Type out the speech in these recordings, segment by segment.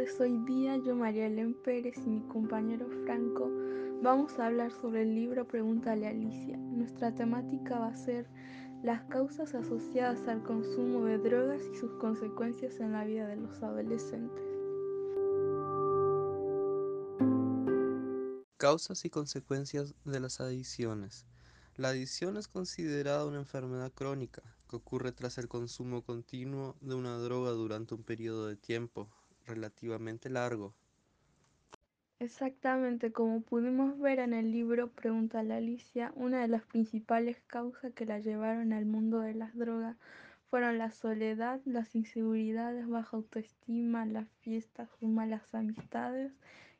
Hoy día yo, María Elena Pérez y mi compañero Franco vamos a hablar sobre el libro Pregúntale a Alicia. Nuestra temática va a ser las causas asociadas al consumo de drogas y sus consecuencias en la vida de los adolescentes. Causas y consecuencias de las adicciones. La adicción es considerada una enfermedad crónica que ocurre tras el consumo continuo de una droga durante un periodo de tiempo relativamente largo. Exactamente, como pudimos ver en el libro Pregunta a Alicia, una de las principales causas que la llevaron al mundo de las drogas fueron la soledad, las inseguridades, baja autoestima, las fiestas, sus malas amistades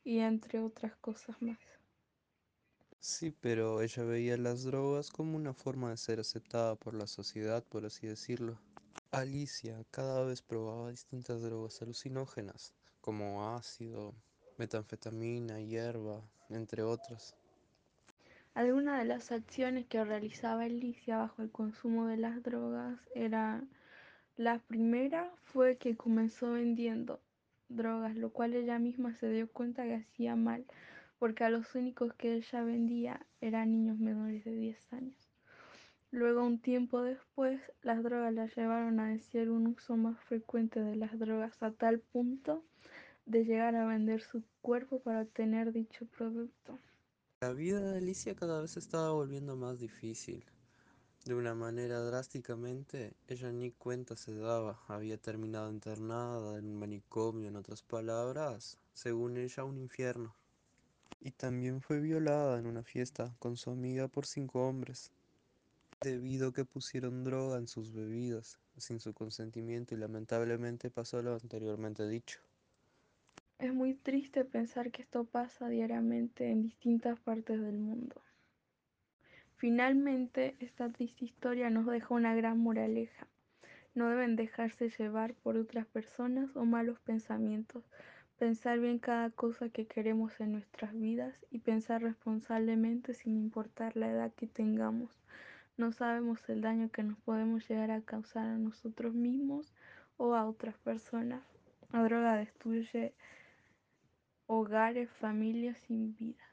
y entre otras cosas más. Sí, pero ella veía las drogas como una forma de ser aceptada por la sociedad, por así decirlo. Alicia cada vez probaba distintas drogas alucinógenas, como ácido, metanfetamina, hierba, entre otras. Algunas de las acciones que realizaba Alicia bajo el consumo de las drogas era la primera fue que comenzó vendiendo drogas, lo cual ella misma se dio cuenta que hacía mal, porque a los únicos que ella vendía eran niños menores de 10 años. Luego, un tiempo después, las drogas la llevaron a decir un uso más frecuente de las drogas a tal punto de llegar a vender su cuerpo para obtener dicho producto. La vida de Alicia cada vez estaba volviendo más difícil. De una manera drásticamente, ella ni cuenta se daba, había terminado internada en un manicomio, en otras palabras, según ella un infierno. Y también fue violada en una fiesta con su amiga por cinco hombres, debido a que pusieron droga en sus bebidas, sin su consentimiento y lamentablemente pasó lo anteriormente dicho. Es muy triste pensar que esto pasa diariamente en distintas partes del mundo. Finalmente, esta triste historia nos deja una gran moraleja. No deben dejarse llevar por otras personas o malos pensamientos. Pensar bien cada cosa que queremos en nuestras vidas y pensar responsablemente sin importar la edad que tengamos. No sabemos el daño que nos podemos llegar a causar a nosotros mismos o a otras personas. La droga destruye hogares, familias sin vida.